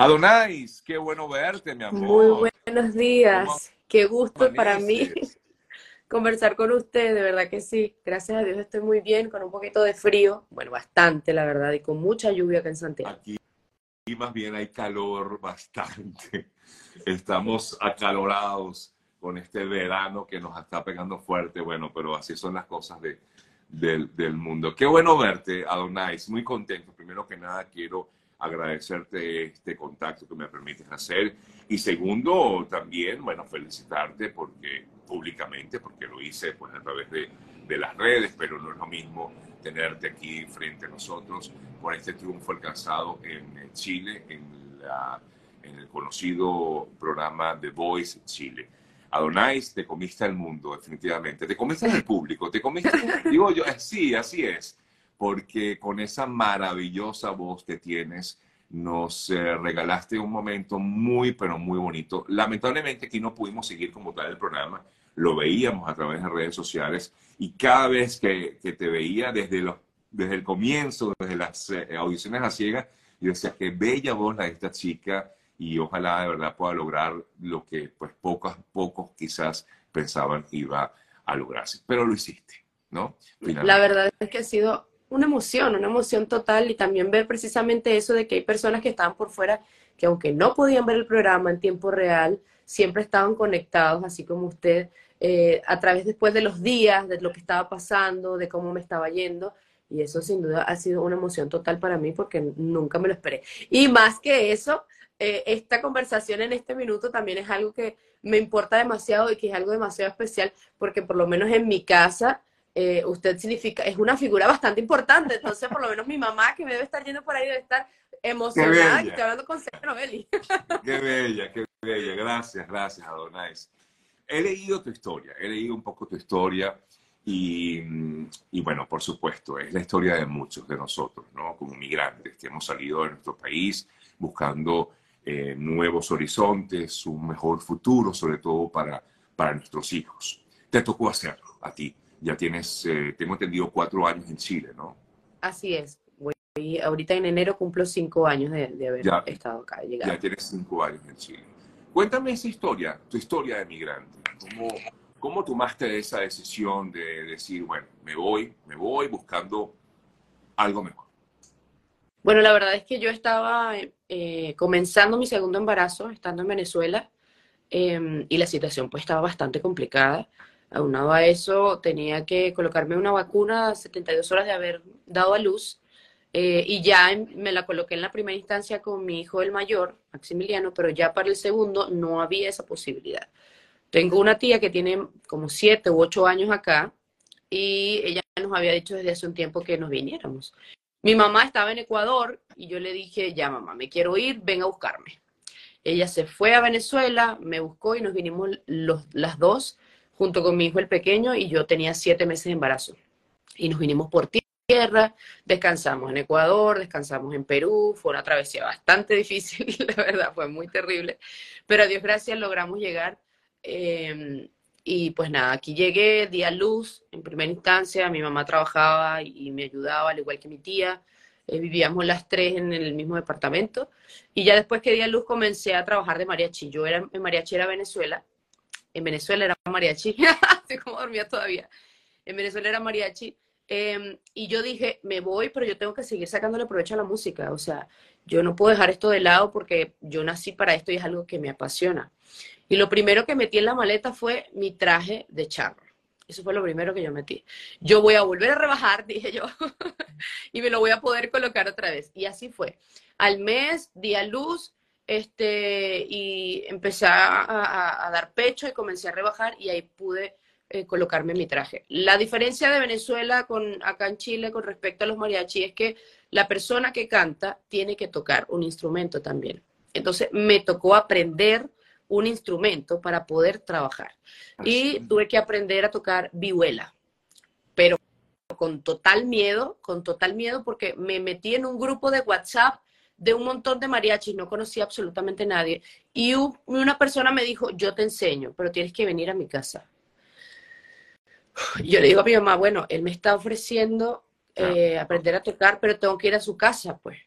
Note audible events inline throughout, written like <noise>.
Adonais, qué bueno verte, mi amor. Muy buenos días. Qué gusto para mí <laughs> conversar con usted, de verdad que sí. Gracias a Dios estoy muy bien, con un poquito de frío, bueno, bastante, la verdad, y con mucha lluvia acá en Santiago. Aquí más bien hay calor bastante. <laughs> Estamos acalorados con este verano que nos está pegando fuerte, bueno, pero así son las cosas de, del, del mundo. Qué bueno verte, Adonais, muy contento. Primero que nada, quiero agradecerte este contacto que me permites hacer. Y segundo, también, bueno, felicitarte porque públicamente, porque lo hice pues a través de, de las redes, pero no es lo mismo tenerte aquí frente a nosotros por este triunfo alcanzado en Chile, en, la, en el conocido programa The Voice Chile. Adonais, te comiste al mundo, definitivamente. Te comiste al público, te comiste, <laughs> digo yo, sí, así es porque con esa maravillosa voz que tienes, nos eh, regalaste un momento muy, pero muy bonito. Lamentablemente aquí no pudimos seguir como tal el programa, lo veíamos a través de redes sociales y cada vez que, te veía desde, los, desde el comienzo, desde las eh, audiciones a ciegas, yo decía, qué bella voz la de esta chica y ojalá de verdad pueda lograr lo que pues pocos, pocos quizás pensaban iba a lograrse. Pero lo hiciste, ¿no? La verdad es que ha sido una emoción, una emoción total y también ver precisamente eso de que hay personas que estaban por fuera que aunque no podían ver el programa en tiempo real, siempre estaban conectados, así como usted, eh, a través después de los días, de lo que estaba pasando, de cómo me estaba yendo. Y eso sin duda ha sido una emoción total para mí porque nunca me lo esperé. Y más que eso, eh, esta conversación en este minuto también es algo que me importa demasiado y que es algo demasiado especial porque por lo menos en mi casa eh, usted significa, es una figura bastante importante, entonces por lo menos mi mamá que me debe estar yendo por ahí debe estar emocionada y estoy hablando con Sergio Novelli. Qué bella, qué bella, gracias, gracias Adonais. He leído tu historia, he leído un poco tu historia y, y, bueno, por supuesto, es la historia de muchos de nosotros, ¿no? Como migrantes que hemos salido de nuestro país buscando eh, nuevos horizontes, un mejor futuro, sobre todo para, para nuestros hijos. Te tocó hacerlo a ti ya tienes, eh, tengo entendido, cuatro años en Chile, ¿no? Así es. Voy, ahorita en enero cumplo cinco años de, haber estado acá. Ya tienes cinco años en Chile. Cuéntame esa historia, tu historia de migrante. ¿Cómo, ¿Cómo tomaste esa decisión de decir, bueno, me voy, me voy buscando algo mejor? Bueno, la verdad es que yo estaba eh, comenzando mi segundo embarazo, estando en Venezuela, em, y la situación pues estaba bastante complicada. Aunado eso, tenía que colocarme una vacuna 72 horas de haber dado a luz. Eh, y ya me la coloqué en la primera instancia con mi hijo el mayor, Maximiliano, pero ya para el segundo no había esa posibilidad. Tengo una tía que tiene como siete u ocho años acá y ella nos había dicho desde hace un tiempo que nos viniéramos. Mi mamá estaba en Ecuador y yo le dije, ya mamá, me quiero ir, ven a buscarme. Ella se fue a Venezuela, me buscó y nos vinimos los, las dos junto con mi hijo el pequeño y yo tenía siete meses de embarazo. Y nos vinimos por tierra, descansamos en Ecuador, descansamos en Perú, fue una travesía bastante <laughs> difícil, la verdad, fue muy terrible, pero a Dios gracias logramos llegar. Em, y pues nada, aquí llegué, di a luz en primera instancia, mi mamá trabajaba y me ayudaba, al igual que mi tía, eh, vivíamos las tres en el mismo departamento, y ya después que di a luz comencé a trabajar de mariachi. Yo era en mariachi era Venezuela, en Venezuela era mariachi, <laughs> así como dormía todavía. En Venezuela era mariachi. Em, y yo dije, me voy, pero yo tengo que seguir sacándole provecho a la música. O sea, yo no puedo dejar esto de lado porque yo nací para esto y es algo que me apasiona. Y lo primero que metí en la maleta fue mi traje de charro. Eso fue lo primero que yo metí. Yo voy a volver a rebajar, <laughs> dije yo, <laughs> y me lo voy a poder colocar otra vez. Y así fue. Al mes, día luz, este, y empecé a, dar pecho y comencé a rebajar y ahí pude eh, colocarme mi traje. La diferencia de Venezuela con acá en Chile con respecto a los mariachi es que la persona que canta tiene que tocar un instrumento también. Entonces me tocó aprender un instrumento para poder trabajar. Y tuve que aprender a tocar vihuela, pero con total miedo, con total miedo porque me metí en un grupo de WhatsApp de un montón de mariachis, no conocía absolutamente nadie. Y una persona me dijo, yo te enseño, pero tienes que venir a mi casa. Yo le digo a mi mamá, bueno, él me está ofreciendo eh, aprender a tocar, pero tengo que ir a su casa, pues.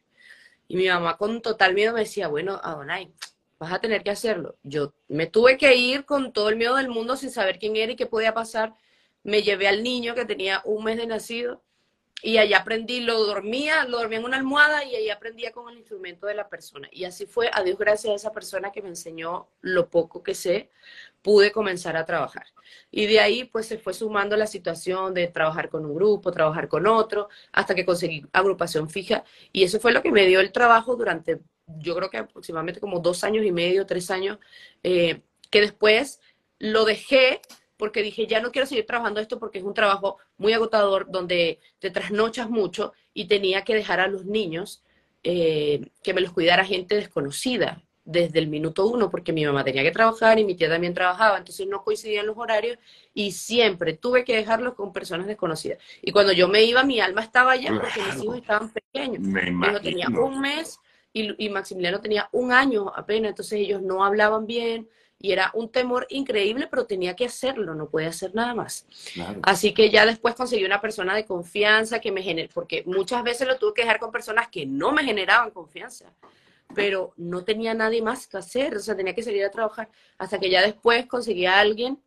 Y mi mamá con total miedo me decía, bueno, Adonai, vas a tener que hacerlo. Yo me tuve que ir con todo el miedo del mundo sin saber quién era y qué podía pasar. Me llevé al niño que tenía un mes de nacido y allá aprendí, lo dormía, lo dormía en una almohada y ahí aprendía con el instrumento de la persona. Y así fue, a Dios gracias a esa persona que me enseñó lo poco que sé, pude comenzar a trabajar. Y de ahí pues se fue sumando la situación de trabajar con un grupo, trabajar con otro, hasta que conseguí agrupación fija. Y eso fue lo que me dio el trabajo durante, yo creo que aproximadamente como dos años y medio, tres años, eh, que después lo dejé porque dije, ya no quiero seguir trabajando esto porque es un trabajo muy agotador, donde te trasnochas mucho y tenía que dejar a los niños eh, que me los cuidara gente desconocida desde el minuto uno, porque mi mamá tenía que trabajar y mi tía también trabajaba, entonces no coincidían los horarios y siempre tuve que dejarlos con personas desconocidas. Y cuando yo me iba, mi alma estaba allá porque mis hijos estaban pequeños. Me Yo tenía un mes y, y Maximiliano tenía un año apenas, entonces ellos no hablaban bien, y era un temor increíble, pero tenía que hacerlo, no podía hacer nada más. Así que ya después conseguí una persona de confianza que me generó, porque muchas veces lo tuve que dejar con personas que no me generaban confianza, pero no tenía nadie más que hacer, o sea, tenía que salir a trabajar, hasta que ya después conseguí a alguien,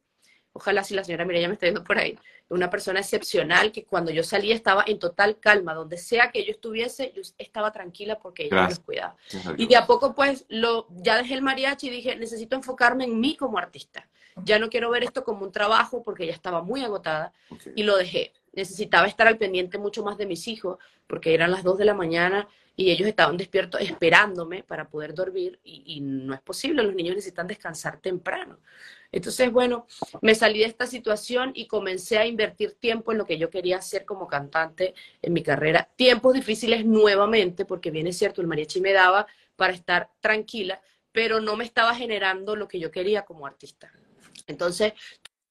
ojalá si la señora Mireya me está viendo por ahí, una persona excepcional que cuando yo salía estaba en total calma, donde sea que yo estuviese, yo estaba tranquila porque ella me cuidaba. Y de a poco pues lo, ya dejé el mariachi y dije, necesito enfocarme en mí como artista. Ya no quiero ver esto como un trabajo porque ya estaba muy agotada y lo dejé. Necesitaba estar al pendiente mucho más de mis hijos porque eran las dos de la mañana y ellos estaban despiertos esperándome para poder dormir y, y no es posible, los niños necesitan descansar temprano. Entonces, bueno, me salí de esta situación y comencé a invertir tiempo en lo que yo quería hacer como cantante en mi carrera. Tiempos difíciles nuevamente, porque bien es cierto, el mariachi me daba para estar tranquila, pero no me estaba generando lo que yo quería como artista. Entonces,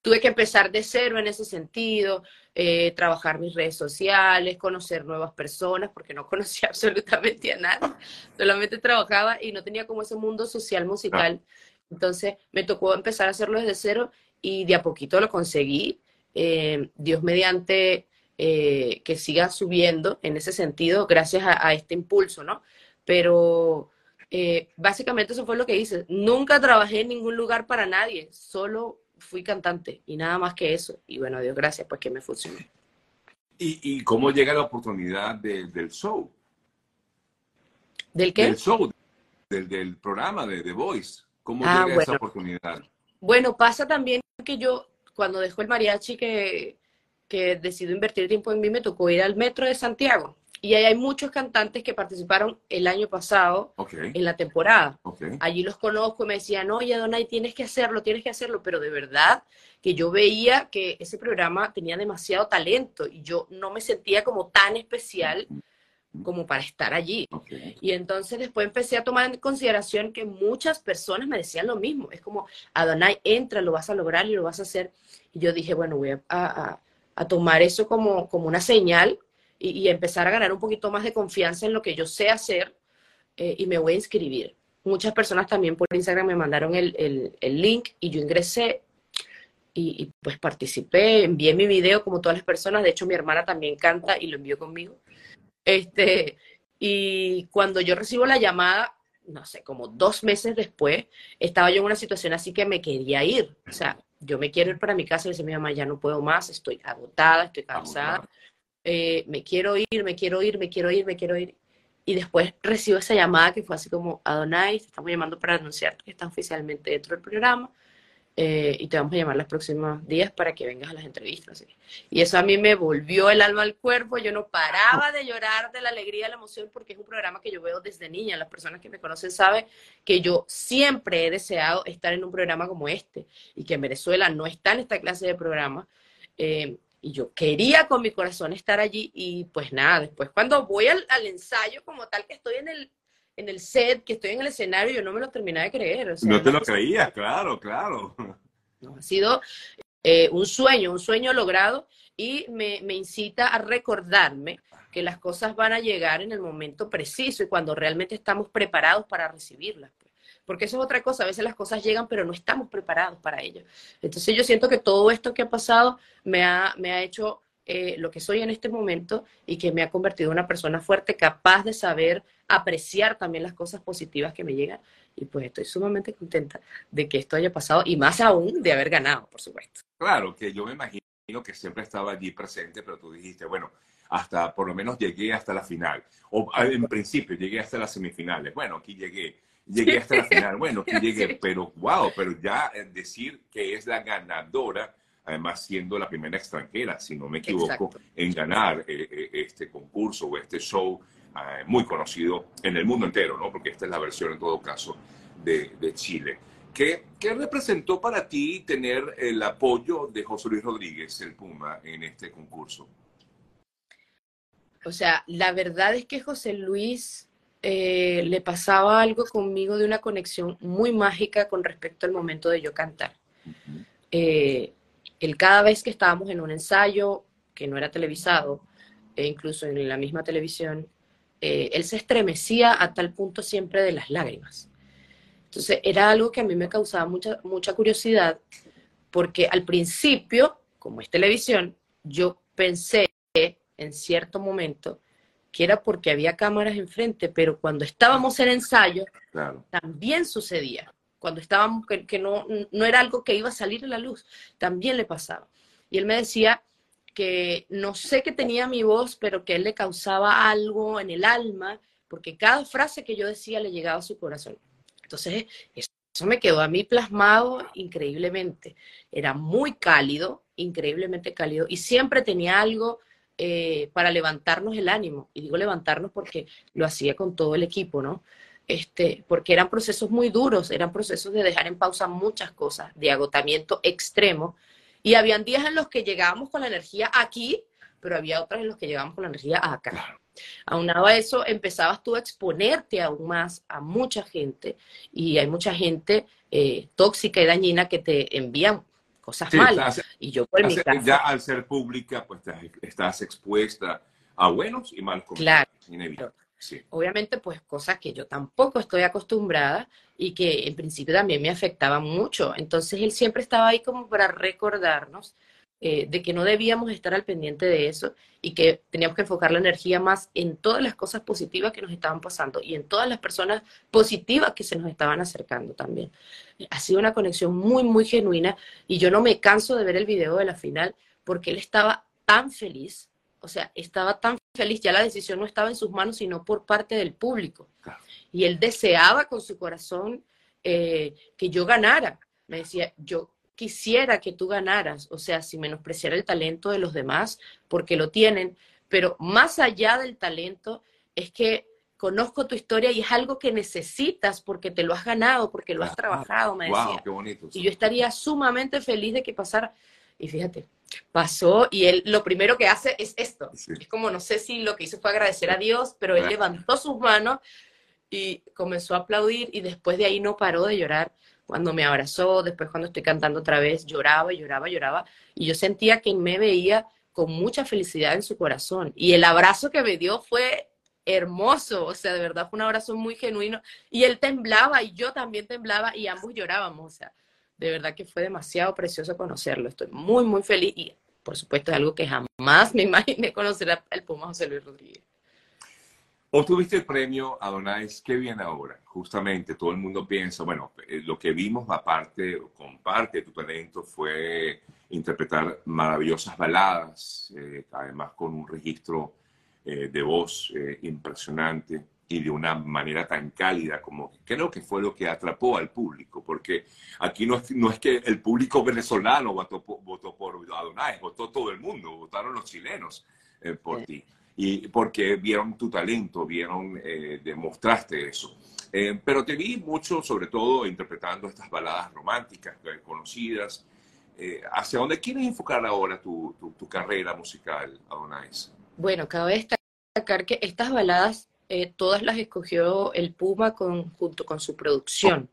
tuve que empezar de cero en ese sentido, eh, trabajar mis redes sociales, conocer nuevas personas, porque no <laughs> conocía absolutamente a nadie, solamente trabajaba y no tenía como ese mundo social musical. Entonces me tocó empezar a hacerlo desde cero y de a poquito lo conseguí. Eh, Dios mediante eh, que siga subiendo en ese sentido, gracias a, este impulso, ¿no? Pero eh, básicamente eso fue lo que hice. Nunca trabajé en ningún lugar para nadie, solo fui cantante y nada más que eso. Y bueno, Dios gracias, pues que me funcionó. ¿Y, cómo llega la oportunidad del show? ¿Del qué? Del show, del, programa de The Voice. ¿Cómo ah, llega esa oportunidad? Bueno, pasa también que yo, cuando dejo el mariachi, que, que decido invertir tiempo en mí, me tocó ir al metro de Santiago. Y ahí hay muchos cantantes que participaron el año pasado en la temporada. Allí los conozco y me decían, oye, Donay, tienes que hacerlo, tienes que hacerlo. Pero de verdad que yo veía que ese programa tenía demasiado talento y yo no me sentía como tan especial como para estar allí. Y entonces después empecé a tomar en consideración que muchas personas me decían lo mismo. Es como, Adonai, entra, lo vas a lograr y lo vas a hacer. Y yo dije, bueno, voy a, tomar eso como, como una señal y, empezar a ganar un poquito más de confianza en lo que yo sé hacer eh, y me voy a inscribir. Muchas personas también por Instagram me mandaron el, link y yo ingresé y, pues participé, envié mi video como todas las personas. De hecho, mi hermana también canta y lo envió conmigo. Este, y cuando yo recibo la llamada, no sé, como dos meses después, estaba yo en una situación así que me quería ir. O sea, yo me quiero ir para mi casa y dice mi mamá, ya no puedo más, estoy agotada, estoy cansada, eh, me quiero ir, me quiero ir, me quiero ir, me quiero ir. Y después recibo esa llamada que fue así como, Adonai, te estamos llamando para anunciar que está oficialmente dentro del programa. Eh, y te vamos a llamar los próximos días para que vengas a las entrevistas. Y eso a mí me volvió el alma al cuerpo, yo no paraba de llorar de la alegría, de la emoción, porque es un programa que yo veo desde niña. Las personas que me conocen saben que yo siempre he deseado estar en un programa como este y que en Venezuela no está en esta clase de programa. Eh, y yo quería con mi corazón estar allí y pues nada, después cuando voy al ensayo como tal que estoy en el en el set, que estoy en el escenario, yo no me lo terminaba de creer. no te lo creías, claro, claro. ha sido eh, un sueño, un sueño logrado y me, me, incita a recordarme que las cosas van a llegar en el momento preciso y cuando realmente estamos preparados para recibirlas. Porque eso es otra cosa, a veces las cosas llegan pero no estamos preparados para ello. Entonces yo siento que todo esto que ha pasado me ha, me ha hecho eh, lo que soy en este momento y que me ha convertido en una persona fuerte, capaz de saber apreciar también las cosas positivas que me llegan. Y pues estoy sumamente contenta de que esto haya pasado y más aún de haber ganado, por supuesto. Claro, que yo me imagino que siempre estaba allí presente, pero tú dijiste, bueno, hasta por lo menos llegué hasta la final. O en principio llegué hasta las semifinales. Bueno, aquí llegué. Llegué hasta la final. Bueno, aquí <laughs> llegué. Pero wow, pero ya decir que es la ganadora además siendo la primera extranjera, si no me equivoco, en ganar eh, eh, este concurso o este show eh, muy conocido en el mundo entero, ¿no? Porque esta es la versión en todo caso de, Chile. ¿Qué, ¿Qué, representó para ti tener el apoyo de José Luis Rodríguez, el Puma, en este concurso? O sea, la verdad es que José Luis le pasaba algo conmigo de una conexión muy mágica con respecto al momento de yo cantar él cada vez que estábamos en un ensayo que no era televisado, e incluso en la misma televisión, eh, él se estremecía a tal punto siempre de las lágrimas. Entonces era algo que a mí me causaba mucha, mucha curiosidad, porque al principio, como es televisión, yo pensé en cierto momento que era porque había cámaras enfrente, pero cuando estábamos en ensayo, también sucedía cuando estábamos, que, no, no era algo que iba a salir a la luz, también le pasaba. Y él me decía que no sé qué tenía mi voz, pero que él le causaba algo en el alma, porque cada frase que yo decía le llegaba a su corazón. Entonces, eso me quedó a mí plasmado increíblemente. Era muy cálido, increíblemente cálido, y siempre tenía algo eh, para levantarnos el ánimo. Y digo levantarnos porque lo hacía con todo el equipo, ¿no? este, porque eran procesos muy duros, eran procesos de dejar en pausa muchas cosas, de agotamiento extremo. Y habían días en los que llegábamos con la energía aquí, pero había otros en los que llegábamos con la energía acá. Aunado a eso, empezabas tú a exponerte aún más a mucha gente y hay mucha gente eh, tóxica y dañina que te envían cosas malas. y yo por mi Ya al ser pública, pues estás expuesta a buenos y malos comentarios. Claro. Obviamente, pues cosas que yo tampoco estoy acostumbrada y que en principio también me afectaban mucho. Entonces él siempre estaba ahí como para recordarnos eh, de que no debíamos estar al pendiente de eso y que teníamos que enfocar la energía más en todas las cosas positivas que nos estaban pasando y en todas las personas positivas que se nos estaban acercando también. Ha sido una conexión muy, muy genuina y yo no me canso de ver el video de la final porque él estaba tan feliz o sea, estaba tan feliz, ya la decisión no estaba en sus manos, sino por parte del público. Y él deseaba con su corazón eh, que yo ganara. Me decía, yo quisiera que tú ganaras, o sea, si menospreciara el talento de los demás, porque lo tienen, pero más allá del talento, es que conozco tu historia y es algo que necesitas porque te lo has ganado, porque lo has trabajado, me decía. qué bonito, Y yo estaría sumamente feliz de que pasara. Y fíjate, pasó y él lo primero que hace es esto. Es como, no sé si lo que hizo fue agradecer a Dios, pero él levantó sus manos y comenzó a aplaudir y después de ahí no paró de llorar. Cuando me abrazó, después cuando estoy cantando otra vez, lloraba, lloraba, lloraba. Y yo sentía que me veía con mucha felicidad en su corazón. Y el abrazo que me dio fue hermoso, o sea, de verdad fue un abrazo muy genuino. Y él temblaba y yo también temblaba y ambos llorábamos, o sea, de verdad que fue demasiado precioso conocerlo. Estoy muy, muy feliz y por supuesto es algo que jamás me imaginé conocer al Puma José Luis Rodríguez. Obtuviste el premio Adonais, ¿qué viene ahora? Justamente todo el mundo piensa, bueno, eh, lo que vimos aparte, con parte de tu talento fue interpretar maravillosas baladas, eh, además con un registro eh, de voz impresionante y de una manera tan cálida como creo que fue lo que atrapó al público, porque aquí no es, no es que el público venezolano votó, votó por Adonai, votó todo el mundo, votaron los chilenos eh, por ti, y porque vieron tu talento, vieron, eh, demostraste eso. Eh, pero te vi mucho, sobre todo, interpretando estas baladas románticas conocidas. ¿Hacia dónde quieres enfocar ahora tu, tu, tu carrera musical, Adonai? Bueno, cabe destacar que estas baladas eh, todas las escogió el Puma junto con su producción,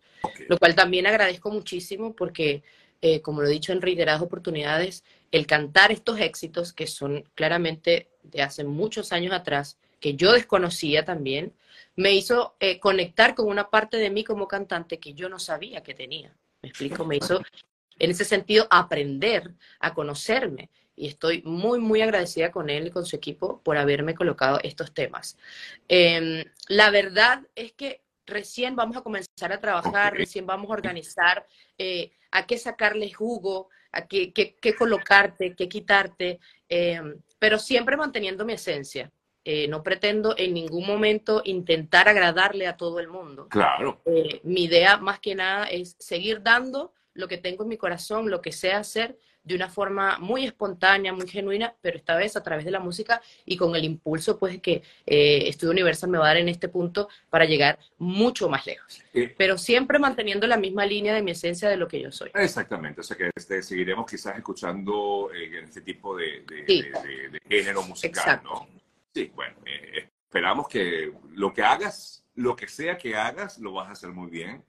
lo cual también agradezco muchísimo porque, eh, como lo he dicho en reiteradas oportunidades, el cantar estos éxitos que son claramente de hace muchos años atrás, que yo desconocía también, me hizo eh, conectar con una parte de mí como cantante que yo no sabía que tenía. Me explico, me hizo en ese sentido aprender a conocerme y estoy muy, muy agradecida con él y con su equipo por haberme colocado estos temas. Em, la verdad es que recién vamos a comenzar a trabajar, recién vamos a organizar eh, a qué sacarle jugo, a qué, qué, colocarte, qué quitarte, em, pero siempre manteniendo mi esencia. Eh, no pretendo en ningún momento intentar agradarle a todo el mundo. Claro. Eh, mi idea más que nada es seguir dando lo que tengo en mi corazón, lo que sé hacer, de una forma muy espontánea, muy genuina, pero esta vez a través de la música y con el impulso pues que eh, Estudio Universal me va a dar en este punto para llegar mucho más lejos. pero siempre manteniendo la misma línea de mi esencia de lo que yo soy. Exactamente, o sea que este, seguiremos quizás escuchando eh, este tipo de, de, género musical, ¿no? Sí, bueno, eh, esperamos que lo que hagas, lo que sea que hagas, lo vas a hacer muy bien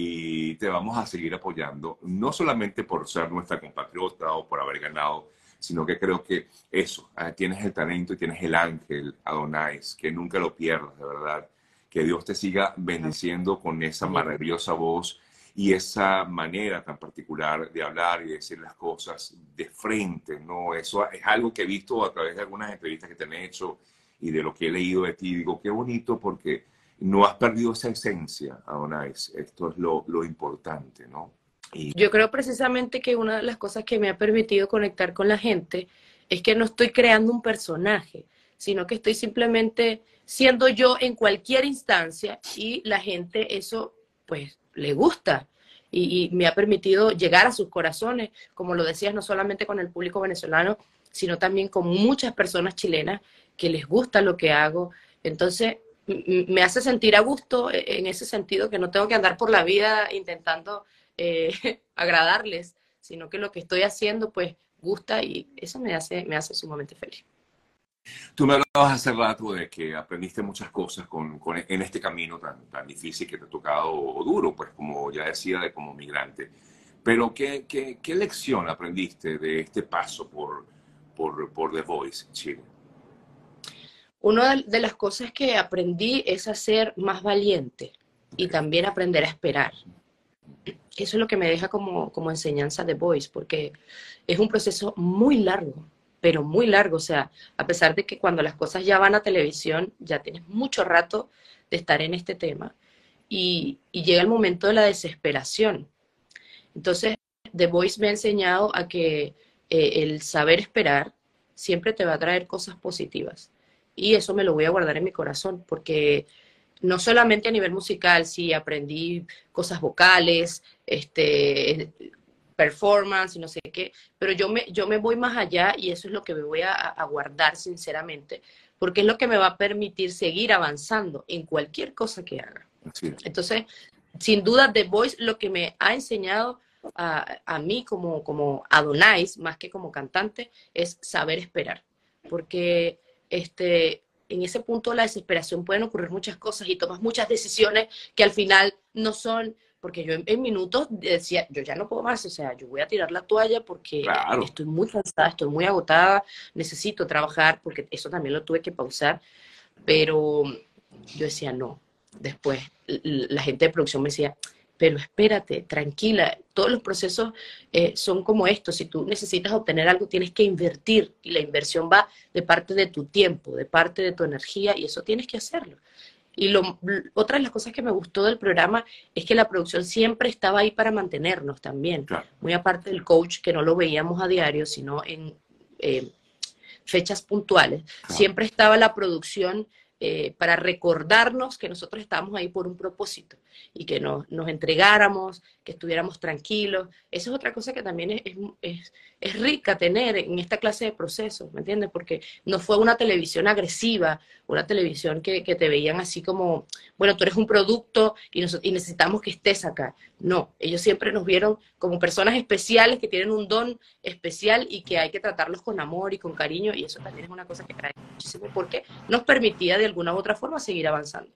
y te vamos a seguir apoyando, no solamente por ser nuestra compatriota o por haber ganado, sino que creo que eso, ah, tienes el talento y tienes el ángel, Adonais, que nunca lo pierdas, de verdad. Que Dios te siga bendiciendo con esa maravillosa voz y esa manera tan particular de hablar y decir las cosas de frente, ¿no? Eso es algo que he visto a través de algunas entrevistas que te han hecho y de lo que he leído de ti. Digo, qué bonito porque no has perdido esa esencia, Adonais. Esto es lo, importante, ¿no? Y... Yo creo precisamente que una de las cosas que me ha permitido conectar con la gente es que no estoy creando un personaje, sino que estoy simplemente siendo yo en cualquier instancia y la gente eso pues le gusta y, y me ha permitido llegar a sus corazones, como lo decías, no solamente con el público venezolano, sino también con muchas personas chilenas que les gusta lo que hago. Entonces, me hace sentir a gusto e, en ese sentido, que no tengo que andar por la vida intentando eh, <laughs> agradarles, sino que lo que estoy haciendo pues gusta y eso me hace, me hace sumamente feliz. Tú me hablabas hace rato de que aprendiste muchas cosas con, en este camino tan, tan difícil que te ha tocado o duro, pues como ya decía, de como migrante. Pero ¿qué, qué, qué lección aprendiste de este paso por, por, por The Voice Chile? Una de las cosas que aprendí es a ser más valiente y también aprender a esperar. Eso es lo que me deja como, como enseñanza de Voice, porque es un proceso muy largo, pero muy largo. O sea, a pesar de que cuando las cosas ya van a televisión, ya tienes mucho rato de estar en este tema, y, llega el momento de la desesperación. Entonces, The Voice me ha enseñado a que eh, el saber esperar siempre te va a traer cosas positivas y eso me lo voy a guardar en mi corazón, porque no solamente a nivel musical, sí aprendí cosas vocales, este, performance y no sé qué, pero yo me, yo me voy más allá y eso es lo que me voy a, guardar sinceramente, porque es lo que me va a permitir seguir avanzando en cualquier cosa que haga. Entonces, sin duda, The Voice lo que me ha enseñado a, a mí como, como Adonais, más que como cantante, es saber esperar, porque este, en ese punto de la desesperación pueden ocurrir muchas cosas y tomas muchas decisiones que al final no son, porque yo en, minutos decía, yo ya no puedo más, o sea, yo voy a tirar la toalla porque estoy muy cansada, estoy muy agotada, necesito trabajar, porque eso también lo tuve que pausar, pero yo decía, no, después la gente de producción me decía, pero espérate, tranquila, todos los procesos eh, son como estos, si tú necesitas obtener algo tienes que invertir y la inversión va de parte de tu tiempo, de parte de tu energía y eso tienes que hacerlo. Y lo, otra de las cosas que me gustó del programa es que la producción siempre estaba ahí para mantenernos también, muy aparte del coach que no lo veíamos a diario, sino en eh, fechas puntuales, siempre estaba la producción eh, para recordarnos que nosotros estábamos ahí por un propósito y que nos, nos entregáramos, que estuviéramos tranquilos. Esa es otra cosa que también es, es, es, rica tener en esta clase de procesos, ¿me entiendes? Porque no fue una televisión agresiva, una televisión que, que te veían así como, bueno, tú eres un producto y, y necesitamos que estés acá. No, ellos siempre nos vieron como personas especiales que tienen un don especial y que hay que tratarlos con amor y con cariño y eso también es una cosa que trae muchísimo porque nos permitía de alguna u otra forma seguir avanzando.